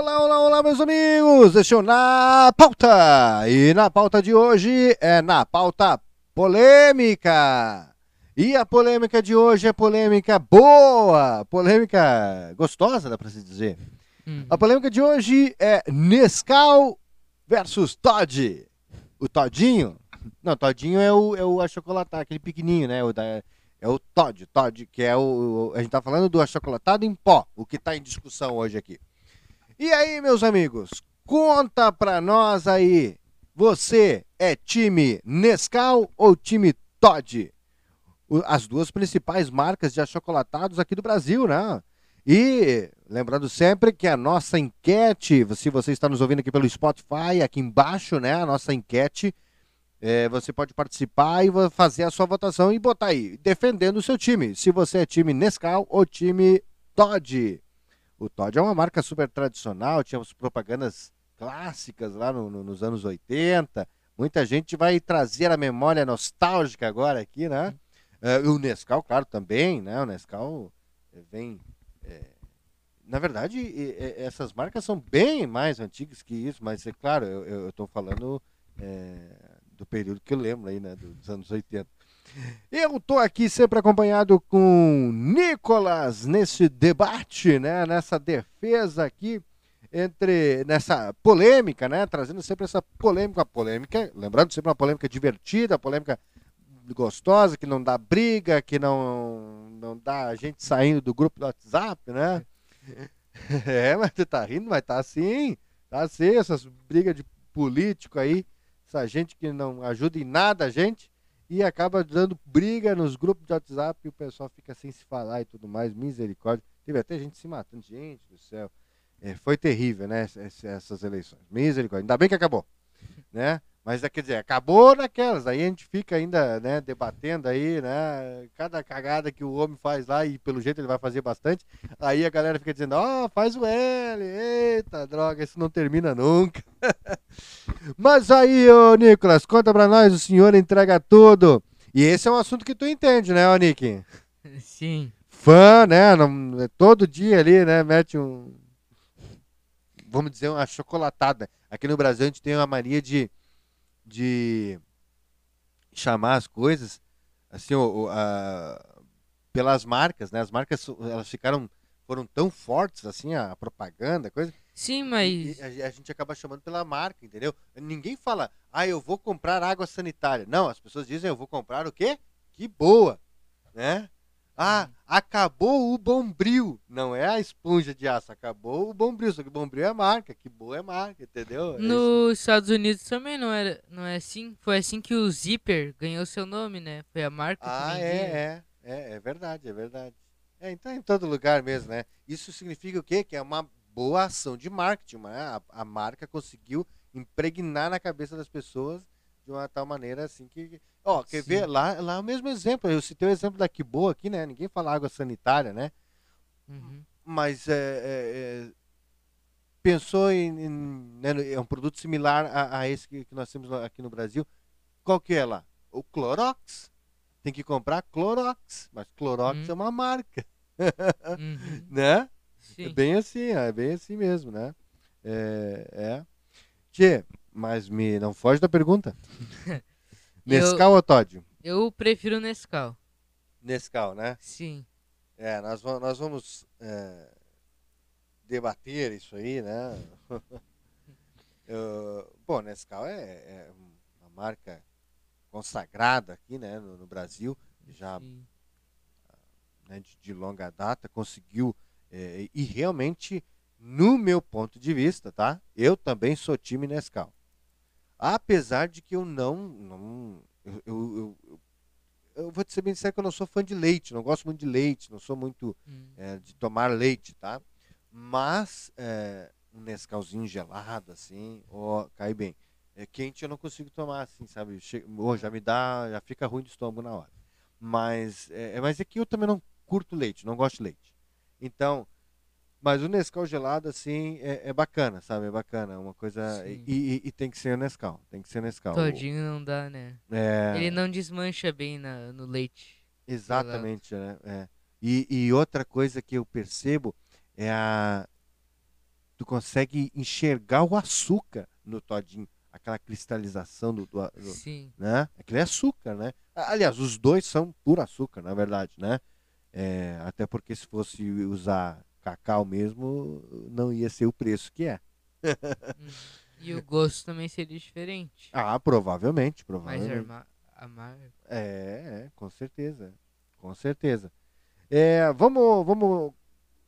Olá, olá, olá, meus amigos! Este é o Na Pauta! E na pauta de hoje é na pauta polêmica! E a polêmica de hoje é polêmica boa! Polêmica gostosa, dá pra se dizer. Uhum. A polêmica de hoje é Nescau versus Todd. O Todinho. Não, Todinho é o, é o achocolatado, aquele pequenininho, né? O da, é o Todd. Todd, que é o. A gente tá falando do achocolatado em pó, o que tá em discussão hoje aqui. E aí, meus amigos, conta pra nós aí. Você é time Nescau ou time Todd? As duas principais marcas de achocolatados aqui do Brasil, né? E lembrando sempre que a nossa enquete, se você está nos ouvindo aqui pelo Spotify, aqui embaixo, né? A nossa enquete, é, você pode participar e fazer a sua votação e botar aí, defendendo o seu time. Se você é time Nescau ou time Todd. O Todd é uma marca super tradicional, tinha as propagandas clássicas lá no- no- nos anos 80. Muita gente vai trazer a memória nostálgica agora aqui, né? É, o Nescau, claro, também, né? O Nescau é, vem. é, na verdade, e- essas marcas são bem mais antigas que isso, mas é claro, eu estou falando é, do período que eu lembro aí, né? Dos anos 80. Eu tô aqui sempre acompanhado com Nicolas nesse debate, né? Nessa defesa aqui entre nessa polêmica, né? Trazendo sempre essa polêmica, polêmica, lembrando sempre uma polêmica divertida, polêmica gostosa, que não dá briga, que não não dá a gente saindo do grupo do WhatsApp, né? É, mas tu tá rindo, mas tá assim, tá assim, essas brigas de político aí, essa gente que não ajuda em nada a gente e acaba dando briga nos grupos de WhatsApp e o pessoal fica sem se falar e tudo mais, misericórdia. Teve até gente se matando, gente do céu. É, foi terrível, né, ess- essas eleições. Misericórdia. Ainda bem que acabou, né? Mas, é, quer dizer, acabou naquelas. Aí a gente fica ainda, né, debatendo aí, né? Cada cagada que o homem faz lá, e pelo jeito ele vai fazer bastante. Aí a galera fica dizendo, ó, faz o L, eita droga, isso não termina nunca. Mas aí, ô Nicolas, conta pra nós, o senhor entrega tudo. E esse é um assunto que tu entende, né, ô Nick? Sim. Fã, né? não- todo dia ali, né? Mete um. Vamos dizer, uma chocolatada. Aqui no Brasil a gente tem uma mania de. De chamar as coisas assim, o- a- pelas marcas, né? As marcas elas ficaram. foram tão fortes assim, a propaganda, coisa. Sim, mas. a, a gente acaba chamando pela marca, entendeu? Ninguém fala, ah, eu vou comprar água sanitária. Não, as pessoas dizem, eu vou comprar o quê? Que boa, né? Ah, acabou o Bombril. Não é a esponja de aço, acabou o Bombril. Só que o Bombril é marca, que boa é marca, entendeu? É. Nos Estados Unidos também não era, não é assim. Foi assim que o Zipper ganhou seu nome, né? Foi a marca Ah, que é, vendia. é, é, é verdade, é verdade. É, então é em todo lugar mesmo, né? Isso significa o quê? Que é uma boa ação de marketing, né? A, a marca conseguiu impregnar na cabeça das pessoas de uma tal maneira assim que. Ó, quer Sim. ver? Lá, lá é o mesmo exemplo. Eu citei o exemplo da Kiboa aqui, né? Ninguém fala água sanitária, né? Uhum. Mas é, é, é, pensou em. em, né, é um produto similar a, a esse que, que nós temos aqui no Brasil. Qual que é lá? O Clorox. Tem que comprar Clorox. Mas Clorox Hum. é uma marca, Uhum. né? É Sim. bem assim, é bem assim mesmo, né? É. é. Tchê, mas me não foge da pergunta. Nescau ou Todd? Eu prefiro Nescau. Nescau, né? Sim. É, nós, nós vamos é, debater isso aí, né? Eu- bom, Nescau é, é uma marca consagrada aqui, né, no, no Brasil, já né, de, de longa data, conseguiu é, e realmente, no meu ponto de vista, tá? Eu também sou time Nescau. Apesar de que eu não, não eu, eu, eu, eu- vou te ser bem sincero que eu não sou fã de leite, não gosto muito de leite, não sou muito Hum. é, de tomar leite, tá? Mas é, um Nescauzinho gelado, assim, ó, cai bem. É quente eu não consigo tomar, assim, sabe? Che ô, já me dá, já fica ruim de estômago na hora. Mas é, é- mas é que eu também não curto leite, não gosto de leite. Então, mas o Nescau gelado, assim, é, é bacana, sabe? É bacana, é uma coisa... E, e- e tem que ser Nescau, tem que ser Nescau. Todinho não dá, né? É, Ele não desmancha bem na, no leite. Exatamente, né? É. E, e outra coisa que eu percebo é a. tu consegue enxergar o açúcar no todinho, aquela cristalização do, do, do Sim. né? Aquilo é açúcar, né? Aliás, os dois são puro açúcar, na verdade, né? É, até porque se fosse usar cacau mesmo, não ia ser o preço que é. Hum. E o gosto também seria diferente. Ah, provavelmente, Mais provavelmente. arma- amargo. É, é, com certeza. Com certeza. É, vamos, vamos,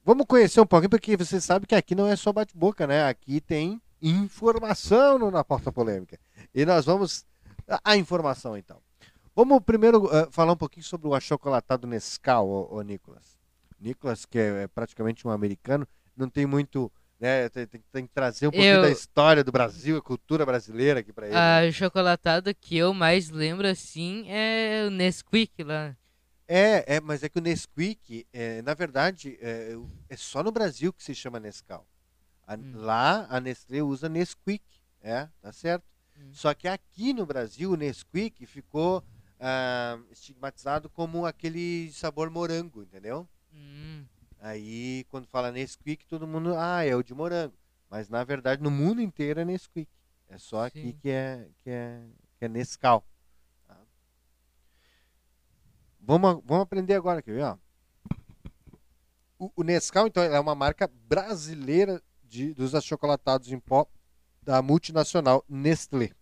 vamos conhecer um pouquinho, porque você sabe que aqui não é só bate-boca, né? Aqui tem informação no na porta polêmica. E nós vamos. A, informação, então. Vamos primeiro eh, falar um pouquinho sobre o achocolatado Nescau, ô, ô Nicolas. Nicolas, que é, é praticamente um americano, não tem muito. Né, tem, tem- tem que trazer um pouquinho Eu- da história do Brasil, a cultura brasileira aqui pra ele. né? A chocolatada que eu mais lembro assim é o Nesquik lá. É, é, mas é que o Nesquik, é, na verdade, é, é só no Brasil que se chama Nescau. A- Hum. Lá a Nestlé usa Nesquik, é, tá certo? Hum. Só que aqui no Brasil o Nesquik ficou ah, estigmatizado como aquele sabor morango, entendeu? Hum, Aí quando fala Nesquik, todo mundo, ah, é o de morango. Mas na verdade no mundo inteiro é Nesquik. É só aqui Sim. que é, que é, que é Nescau. tá? Vamos, vamos aprender agora, quer ver? Ó? O, o Nescau, então, é uma marca brasileira de, dos achocolatados em pó da multinacional Nestlé,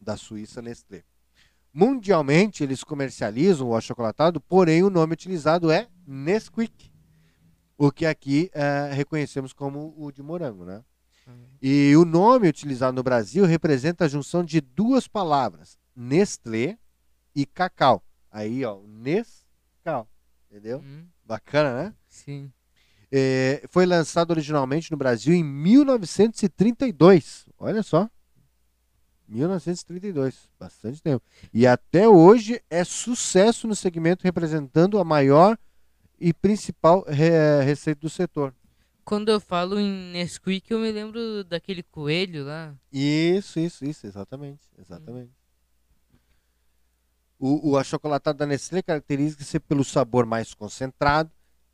da Suíça Nestlé. Mundialmente, eles comercializam o achocolatado, porém o nome utilizado é Nesquik, o que aqui eh, reconhecemos como o de morango, né? hum. E o nome utilizado no Brasil representa a junção de duas palavras, Nestlé e cacau. Aí, ó, Nescau, entendeu? Hum, Bacana, né? sim. É, foi lançado originalmente no Brasil em 1932. Olha só. 1932, bastante tempo. E até hoje é sucesso no segmento, representando a maior e principal re- receita do setor. Quando eu falo em Nesquik, eu me lembro daquele coelho lá. Isso, isso, isso, exatamente, exatamente. O, o achocolatado da Nestlé caracteriza-se pelo sabor mais concentrado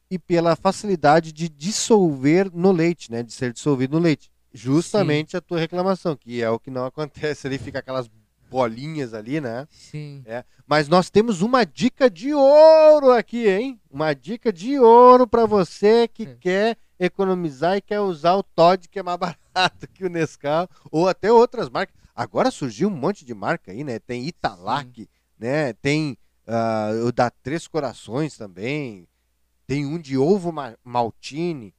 e pela facilidade de dissolver no leite, né? De ser dissolvido no leite. Justamente a tua reclamação, que é o que não acontece ali, fica aquelas bolinhas ali, né? Sim. Mas nós temos uma dica de ouro aqui, hein? Uma dica de ouro para você que É. quer economizar e quer usar o Todd, que é mais barato que o Nescau, ou até outras marcas. Agora surgiu um monte de marca aí, né? Tem Italac, né? Tem ah, o da Três Corações também. Tem um de ovo ma- maltine.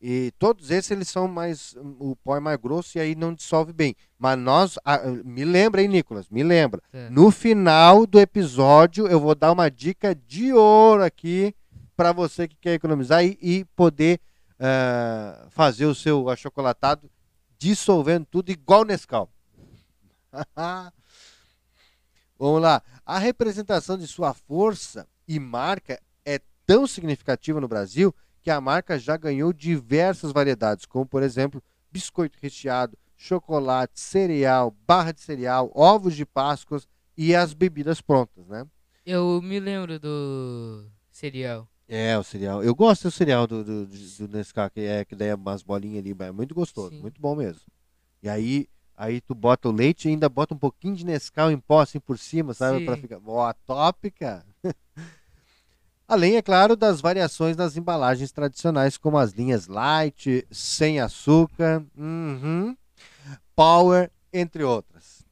E todos esses eles são mais. O pó é mais grosso e aí não dissolve bem. Mas nós. ah, me lembra aí, Nicolas, me lembra. Tá. No final do episódio, eu vou dar uma dica de ouro aqui para você que quer economizar e, e poder ah, fazer o seu achocolatado dissolvendo tudo igual Nescau. Vamos lá. A representação de sua força e marca é tão significativa no Brasil que a marca já ganhou diversas variedades, como por exemplo, biscoito recheado, chocolate, cereal, barra de cereal, ovos de Páscoa e as bebidas prontas, né? Eu me lembro do cereal. É, o cereal. Eu gosto do cereal do, do, do Nescau, que é que daí é umas bolinhas ali, é muito gostoso, Sim. muito bom mesmo. E aí, aí tu bota o leite e ainda bota um pouquinho de Nescau em pó assim por cima, sabe? Pra Sim. ficar. Ó, top, cara. Além, é claro, das variações nas embalagens tradicionais, como as linhas light, sem açúcar, uhum, power, entre outras.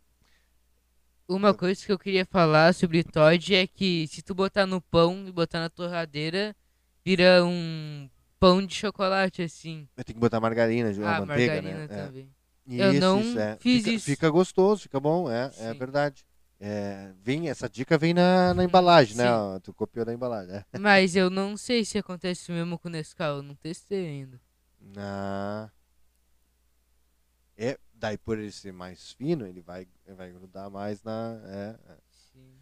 Uma coisa que eu queria falar sobre Todd é que se tu botar no pão e botar na torradeira, vira um pão de chocolate assim. Eu tenho que botar margarina, a ah, manteiga, margarina né? É. também. Isso, Eu não isso, é. fiz fica, isso. fica gostoso, fica bom, é, é verdade. É, vem, essa dica vem na, na embalagem, né? Ó, Tu copiou da embalagem. É. Mas eu não sei se acontece mesmo com o Nescau, eu não testei ainda. Ah. É, daí por ele ser mais fino, ele vai, ele vai grudar mais na. é, é. Sim.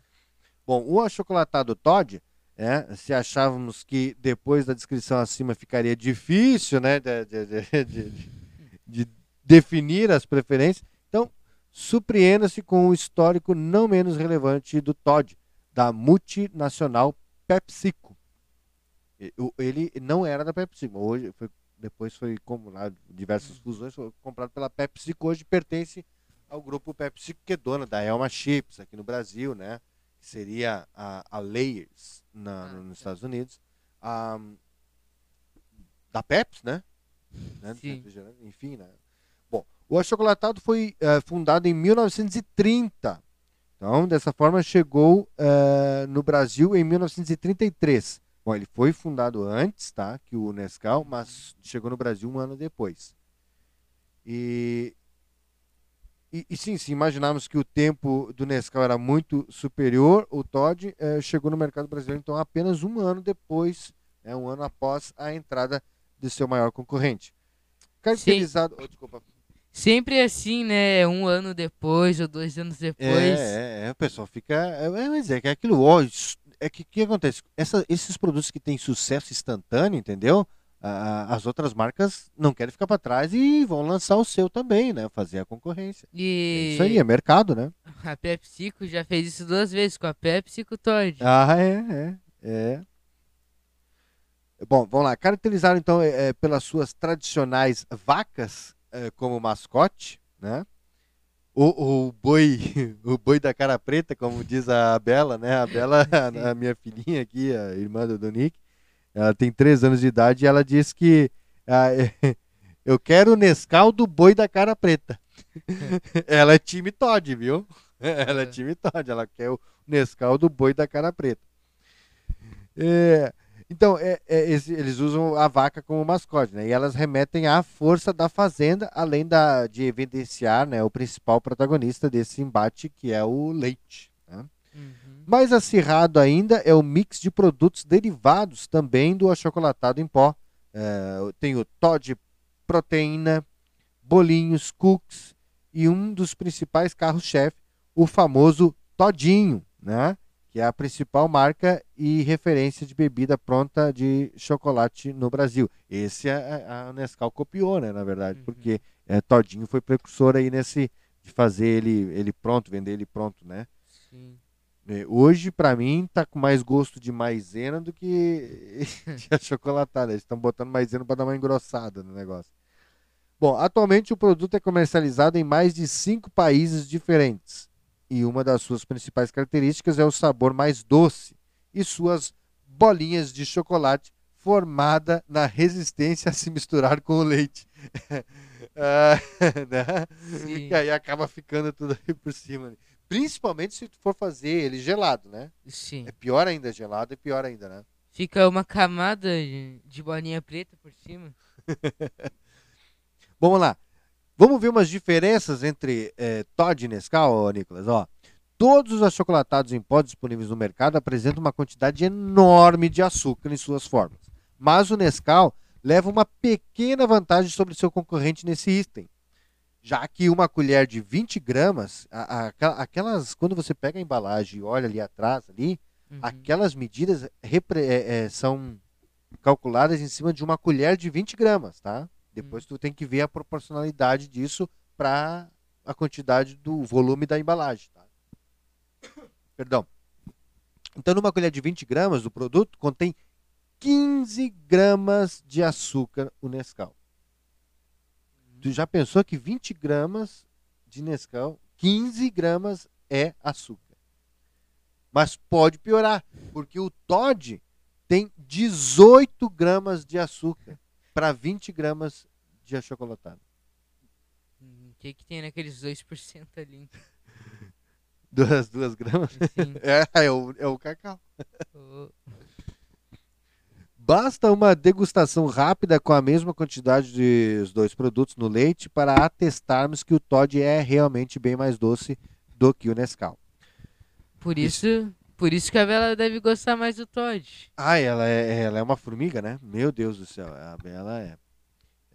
Bom, o achocolatado Todd, é, se achávamos que depois da descrição acima ficaria difícil, né, de, de- de- de- de- de definir as preferências, surpreenda-se com o histórico não menos relevante do Todd, da multinacional PepsiCo. Ele não era da PepsiCo, hoje foi depois foi acumulado diversas fusões, foi comprado pela PepsiCo, hoje pertence ao grupo PepsiCo, que é dona da Elma Chips aqui no Brasil, né? Que seria a, a Layers na, Ah, no- nos tá. Estados Unidos. A, da Pepsi, né? né? Enfim, né? O achocolatado foi eh, fundado em 1930. Então, dessa forma, chegou eh, no Brasil em 1933. Bom, ele foi fundado antes, tá? Que o Nescau, mas chegou no Brasil um ano depois. E, e, e sim, se imaginarmos que o tempo do Nescau era muito superior, o Todd eh, chegou no mercado brasileiro então apenas um ano depois, né, um ano após a entrada de seu maior concorrente. Caracterizado. Oh, desculpa. Sempre assim, né? Um ano depois ou dois anos depois. É, é, é, o pessoal fica. É, é, mas é que é aquilo. Ó, é que o que acontece? Essa- esses produtos que têm sucesso instantâneo, entendeu? Ah, as outras marcas não querem ficar para trás e vão lançar o seu também, né? Fazer a concorrência. É E isso aí, é mercado, né? a PepsiCo já fez isso duas vezes com a Pepsi e com o Todd. Ah, é, é, é. Bom, vamos lá. Caracterizaram então é, é, pelas suas tradicionais vacas é, como mascote, né? O, o boi, o boi da cara preta, como diz a Bela, né? A Bela, Sim. a minha filhinha aqui, a irmã do, do Nick, ela tem três anos de idade e ela diz que ah, eu quero o Nescau do boi da cara preta. ela é time Todd, viu? Ela é É. time Todd, ela quer o Nescau do boi da cara preta. É, então, é- é eles usam a vaca como mascote, né? E elas remetem à força da fazenda, além da, de evidenciar né, o principal protagonista desse embate, que é o leite. né? Uhum. Mais acirrado ainda é o mix de produtos derivados também do achocolatado em pó. É, tem o Todd Proteína, bolinhos, cookies e um dos principais carros-chefe, o famoso Todinho, né? Que é a principal marca e referência de bebida pronta de chocolate no Brasil. Esse a, a Nescau copiou, né, na verdade, Uhum. porque é, Todinho foi precursor aí nesse de fazer ele, ele pronto, vender ele pronto, né? Sim. É, Hoje, pra mim, tá com mais gosto de maisena do que de achocolatado. Eles estão botando maisena para dar uma engrossada no negócio. Bom, atualmente o produto é comercializado em mais de cinco países diferentes. E uma das suas principais características é o sabor mais doce e suas bolinhas de chocolate formada na resistência a se misturar com o leite. Ah, né? E aí acaba ficando tudo aí por cima. né? Principalmente se tu for fazer ele gelado, né? Sim. É pior ainda gelado, é pior ainda, né? Fica uma camada de bolinha preta por cima. Vamos lá. Vamos ver umas diferenças entre eh, Todd e Nescau, Nicolas. Ó, todos os achocolatados em pó disponíveis no mercado apresentam uma quantidade enorme de açúcar em suas formas. Mas o Nescau leva uma pequena vantagem sobre seu concorrente nesse item. Já que uma colher de 20 gramas, a- a- aquela- aquelas, quando você pega a embalagem e olha ali atrás, ali, Uhum. aquelas medidas repre- é, é, são calculadas em cima de uma colher de 20 gramas, tá? Depois tu tem que ver a proporcionalidade disso para a quantidade do volume da embalagem, tá? Perdão. Então, numa colher de 20 gramas do produto, contém 15 gramas de açúcar o Nescau. Tu já pensou que 20 gramas de Nescau, 15 gramas é açúcar? Mas pode piorar, porque o Todd tem 18 gramas de açúcar para 20 gramas de achocolatado. Hum, O que que tem naqueles 2% ali? Duas, duas gramas? Assim, É, é o, é o cacau. ô, Basta uma degustação rápida com a mesma quantidade dos dois produtos no leite para atestarmos que o Todd é realmente bem mais doce do que o Nescau. por isso, por isso que a Bela deve gostar mais do Todd. Ah, ela é, ela é uma formiga, né? Meu Deus do céu, a Bela é.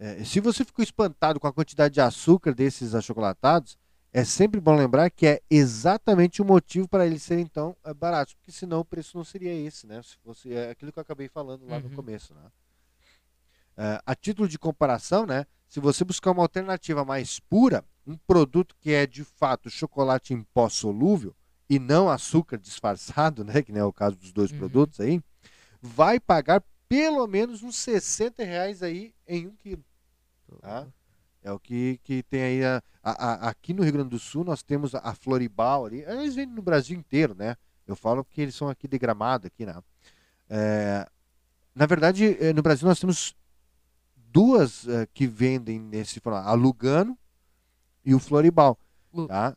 é. Se você ficou espantado com a quantidade de açúcar desses achocolatados, é sempre bom lembrar que é exatamente o motivo para eles serem tão eh, baratos, porque senão o preço não seria esse, né? Se fosse é aquilo que eu acabei falando lá no Uhum. começo, né? Eh, a título de comparação, né? Se você buscar uma alternativa mais pura, um produto que é de fato chocolate em pó solúvel e não açúcar disfarçado, né? Que não é o caso dos dois Uhum. produtos aí, vai pagar pelo menos uns 60 reais aí em um quilo. Tá? É o que, que tem aí. A, a- a- aqui no Rio Grande do Sul nós temos a, Floribal ali. Eles vendem no Brasil inteiro, né? Eu falo que eles são aqui de Gramado, aqui, né? É, na verdade, eh, no Brasil nós temos duas eh, que vendem nesse formato. A Lugano e o Floribal, Lu- tá?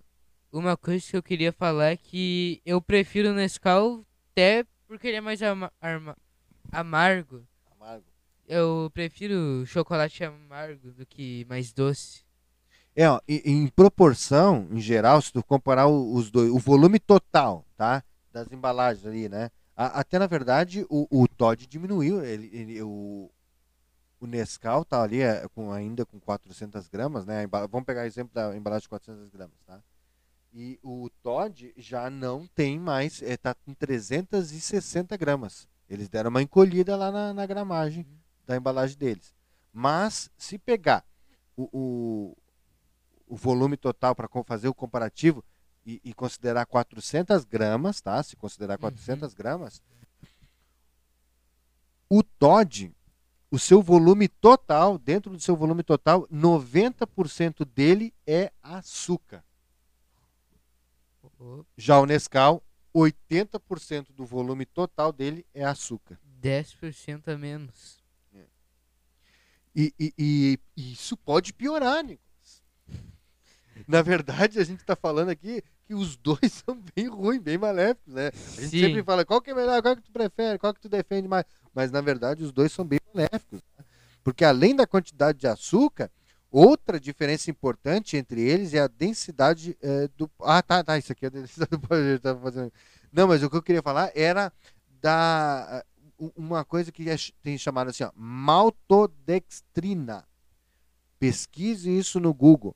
Uma coisa que eu queria falar é que eu prefiro o Nescau até porque ele é mais ama- arma- amargo. Eu prefiro chocolate amargo do que mais doce. É, ó, e- em proporção, em geral, se tu comparar os dois, o volume total, tá? Das embalagens ali, né? A- até na verdade o, o Todd diminuiu, ele, ele- o, o Nescau tá ali é, com, ainda com 400 gramas, né? Embala- vamos pegar o exemplo da embalagem de 400 gramas, tá? E o Todd já não tem mais, é, tá com 360 gramas. Eles deram uma encolhida lá na, na gramagem da embalagem deles. Mas se pegar o, o, o volume total para fazer o comparativo e, e considerar 400 gramas, tá? Se considerar 400 gramas, o Todd, o seu volume total, dentro do seu volume total, 90% dele é açúcar. Já o Nescau, 80% do volume total dele é açúcar. 10% a menos. E, e- e- e isso pode piorar, Nicolas. Na verdade, a gente está falando aqui que os dois são bem ruins, bem maléficos, né? A gente Sim. sempre fala qual que é melhor, qual que tu prefere, qual que tu defende mais. Mas na verdade, os dois são bem maléficos. né? Porque além da quantidade de açúcar, outra diferença importante entre eles é a densidade eh, do. Ah, tá, tá. Isso aqui é a densidade do eu tava fazendo. Não, mas o que eu queria falar era da uma coisa que é tem chamado assim, ó, maltodextrina. Pesquise isso no Google.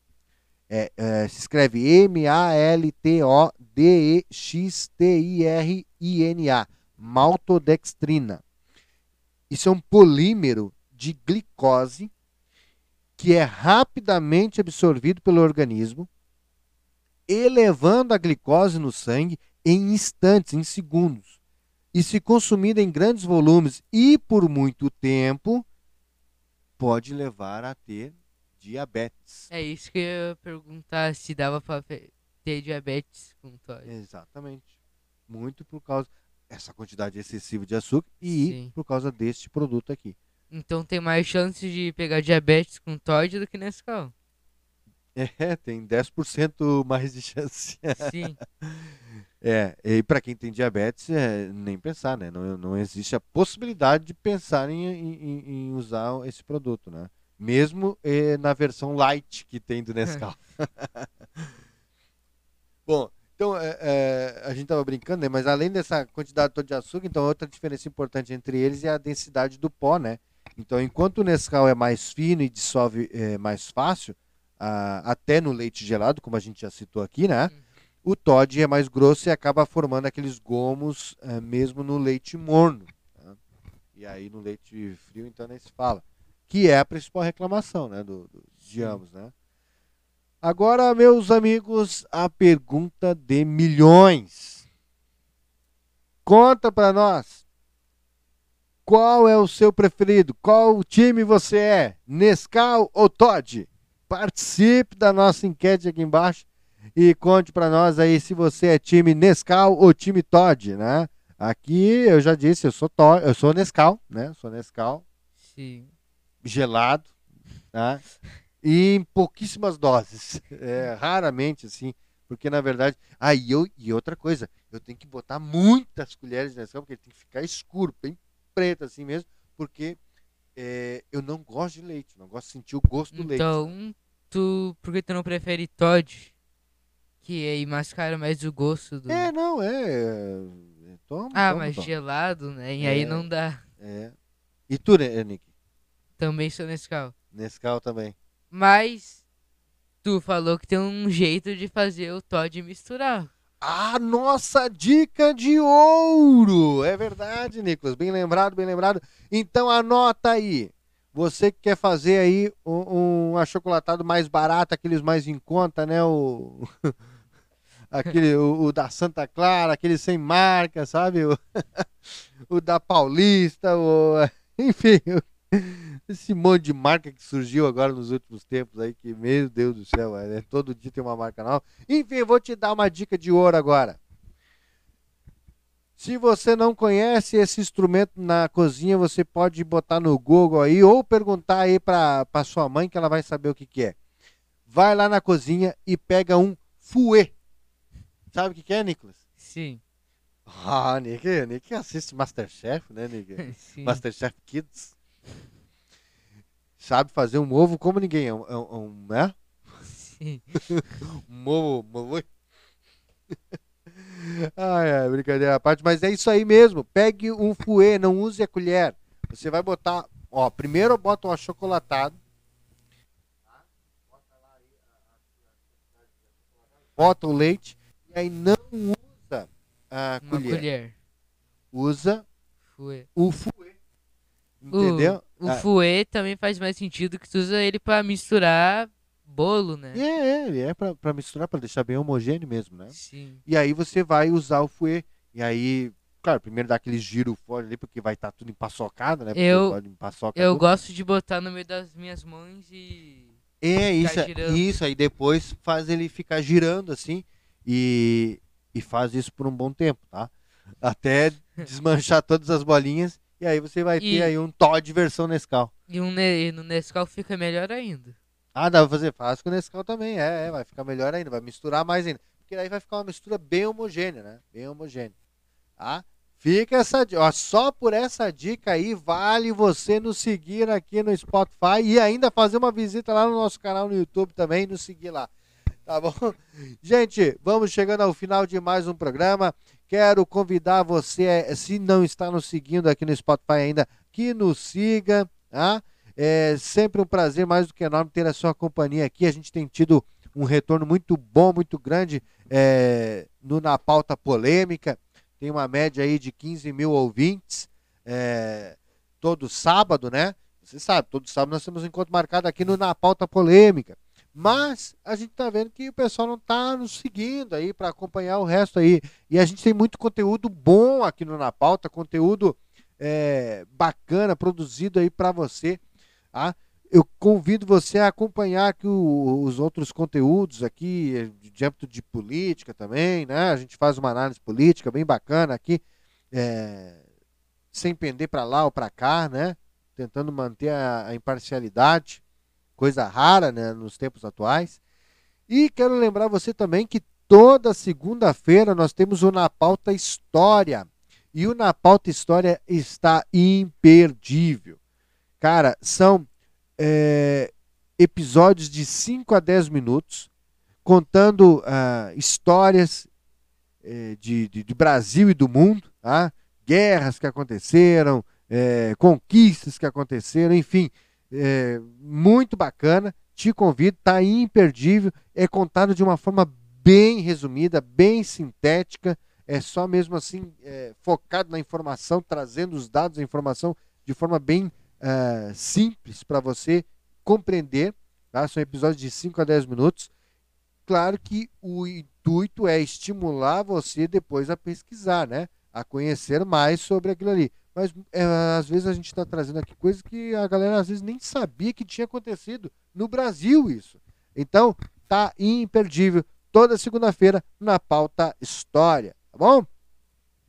É, é, se escreve M-A-L-T-O-D-E-X-T-I-R-I-N-A. Maltodextrina. Isso é um polímero de glicose que é rapidamente absorvido pelo organismo, elevando a glicose no sangue em instantes, em segundos. E se consumida em grandes volumes e por muito tempo, pode levar a ter diabetes. É isso que eu ia perguntar se dava fe- ter diabetes com. Exatamente. Muito por causa essa quantidade excessiva de açúcar e Sim. por causa deste produto aqui. Então tem mais chance de pegar diabetes com Todd do que Nescau. É, tem 10% mais de chance. Sim. É, e para quem tem diabetes, é, nem pensar, né? Não, não existe a possibilidade de pensar em, em- em usar esse produto, né? Mesmo eh, na versão light que tem do Nescau. Bom, então é, é, a gente estava brincando, né? Mas além dessa quantidade toda de açúcar, então outra diferença importante entre eles é a densidade do pó, né? Então, enquanto o Nescau é mais fino e dissolve eh, mais fácil, ah, até no leite gelado, como a gente já citou aqui, né? O Todd é mais grosso e acaba formando aqueles gomos eh, mesmo no leite morno. tá? E aí no leite frio, então, nem se fala. Que é a principal reclamação né, do, do- de ambos. Né? Agora, meus amigos, a pergunta de milhões. Conta pra nós. Qual é o seu preferido? Qual time você é? Nescau ou Todd? Participe da nossa enquete aqui embaixo e conte pra nós aí se você é time Nescau ou time Todd, né? Aqui eu já disse, eu sou Todd, eu sou Nescau, né? Sou Nescau, Sim. gelado, tá? E em pouquíssimas doses, é, raramente assim, porque na verdade, ah, e, eu, e outra coisa, eu tenho que botar muitas colheres de Nescau porque ele tem que ficar escuro, bem preto assim mesmo, porque é, eu não gosto de leite, não gosto de sentir o gosto do leite. Então, tu. Por que tu não prefere Todd? Que aí mascara mais o gosto do. É, não, é. é, Toma, ah, toma, mas toma. gelado, né? E aí É. não dá. É. E tu, né, Nick? Também sou Nescau. Nescau também. Mas. Tu falou que tem um jeito de fazer o Todd misturar. A nossa dica de ouro! É verdade, Nicolas. Bem lembrado, bem lembrado. Então anota aí. Você que quer fazer aí um, um achocolatado mais barato, aqueles mais em conta, né? O, aquele, o, o da Santa Clara, aquele sem marca, sabe? O, o da Paulista, o, Enfim, esse monte de marca que surgiu agora nos últimos tempos aí, que, meu Deus do céu, né? todo dia tem uma marca nova. Enfim, vou te dar uma dica de ouro agora. Se você não conhece esse instrumento na cozinha, você pode botar no Google aí ou perguntar aí para sua mãe que ela vai saber o que, que é. Vai lá na cozinha e pega um fouet. Sabe o que, que é, Nicolas? Sim. Ah, Nick, Nick assiste Masterchef, né, Nick? Sim. Masterchef Kids. Sabe fazer um ovo como ninguém. É um, é um, né? Sim. um ovo, um ovo. Ai, brincadeira à parte, mas é isso aí mesmo. Pegue um fouet, não use a colher. Você vai botar, ó, primeiro bota o achocolatado. Bota o leite e aí não usa a Uma colher. colher. Usa Fouet. o fouet. Entendeu? O, o Ah, fouet também faz mais sentido que tu usa ele pra misturar bolo, né? É, é, ele é pra, pra misturar, pra deixar bem homogêneo mesmo, né? Sim. E aí você vai usar o fouet. E aí, claro, primeiro dá aquele giro fora ali, porque vai estar tudo empaçocado, né? Porque Eu- pode empaçocar Eu tudo. gosto de botar no meio das minhas mãos e. É, isso, é- girando. isso aí depois faz ele ficar girando assim e, e faz isso por um bom tempo, tá? Até desmanchar todas as bolinhas e aí você vai E- ter aí um Todd versão Nescau. E um ne- e no Nescau fica melhor ainda. Ah, dá pra fazer fácil com o Nescau também, é, é, vai ficar melhor ainda, vai misturar mais ainda. Porque aí vai ficar uma mistura bem homogênea, né? Bem homogênea. Tá? Fica essa dica, ó, só por essa dica aí vale você nos seguir aqui no Spotify e ainda fazer uma visita lá no nosso canal no YouTube também, nos seguir lá. Tá bom? Gente, vamos chegando ao final de mais um programa. Quero convidar você, eh, se não está nos seguindo aqui no Spotify ainda, que nos siga, tá? É sempre um prazer mais do que enorme ter a sua companhia aqui. A gente tem tido um retorno muito bom, muito grande é, no Na Pauta Polêmica. Tem uma média aí de 15 mil ouvintes é, todo sábado, né? Você sabe, todo sábado nós temos um encontro marcado aqui no Na Pauta Polêmica. Mas a gente tá vendo que o pessoal não tá nos seguindo aí para acompanhar o resto aí. E a gente tem muito conteúdo bom aqui no Na Pauta, conteúdo é, bacana produzido aí para você. Tá? Eu convido você a acompanhar aqui o- os outros conteúdos aqui, eh, de âmbito de política também, né? A gente faz uma análise política bem bacana aqui, eh, sem pender para lá ou para cá, né? Tentando manter a, a imparcialidade, coisa rara, né? Nos tempos atuais. E quero lembrar você também que toda segunda-feira nós temos o Na Pauta História. E o Na Pauta História está imperdível. Cara, são é, episódios de 5 a 10 minutos, contando ah, histórias eh, de, de, de Brasil e do mundo, tá? guerras que aconteceram, eh, conquistas que aconteceram, enfim, eh, muito bacana. Te convido, tá imperdível, é contado de uma forma bem resumida, bem sintética, é só mesmo assim eh, focado na informação, trazendo os dados, a informação de forma bem eh, simples para você compreender. Tá? São episódios de 5 a 10 minutos. Claro que o intuito é estimular você depois a pesquisar, né? A conhecer mais sobre aquilo ali. Mas é, às vezes a gente está trazendo aqui coisas que a galera às vezes nem sabia que tinha acontecido no Brasil isso. Então, tá imperdível toda segunda-feira na pauta História, tá bom?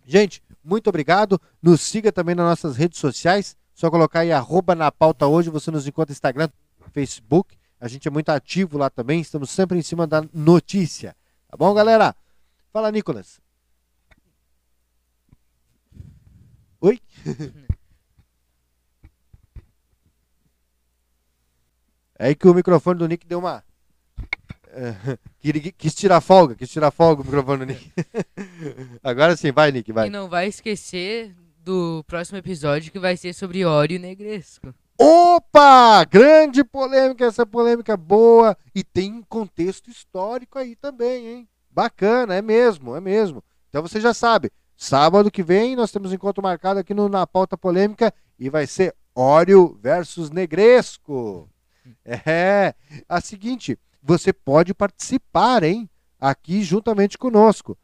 Gente, muito obrigado. Nos siga também nas nossas redes sociais. Só colocar aí arroba na pauta hoje, você nos encontra no Instagram, Facebook. A gente é muito ativo lá também, estamos sempre em cima da notícia. Tá bom, galera? Fala, Nicolas. Oi? É aí que o microfone do Nick deu uma. quis- quis tirar folga, quis tirar folga o microfone do Nick. Agora sim, vai, Nick, vai. E não vai esquecer do próximo episódio que vai ser sobre óleo negresco. Opa! Grande polêmica, essa polêmica boa. E tem um contexto histórico aí também, hein? Bacana, é mesmo, é mesmo. Então você já sabe, sábado que vem nós temos um encontro marcado aqui no, na pauta polêmica e vai ser Óleo versus Negresco. É, a seguinte, você pode participar, hein? Aqui juntamente conosco.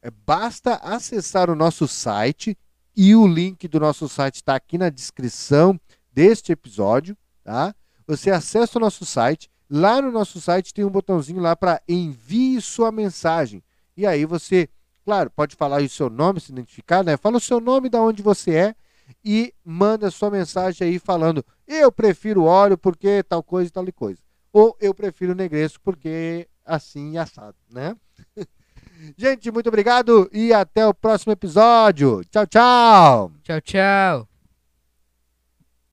É, basta acessar o nosso site e o link do nosso site está aqui na descrição deste episódio, tá? Você acessa o nosso site, lá no nosso site tem um botãozinho lá para envie sua mensagem. E aí você, claro, pode falar o seu nome, se identificar, né? Fala o seu nome, da onde você é e manda sua mensagem aí falando: "Eu prefiro óleo porque tal coisa e tal coisa". Ou eu prefiro negresco porque assim assado, né? Gente, muito obrigado e até o próximo episódio. Tchau, tchau. Tchau, tchau.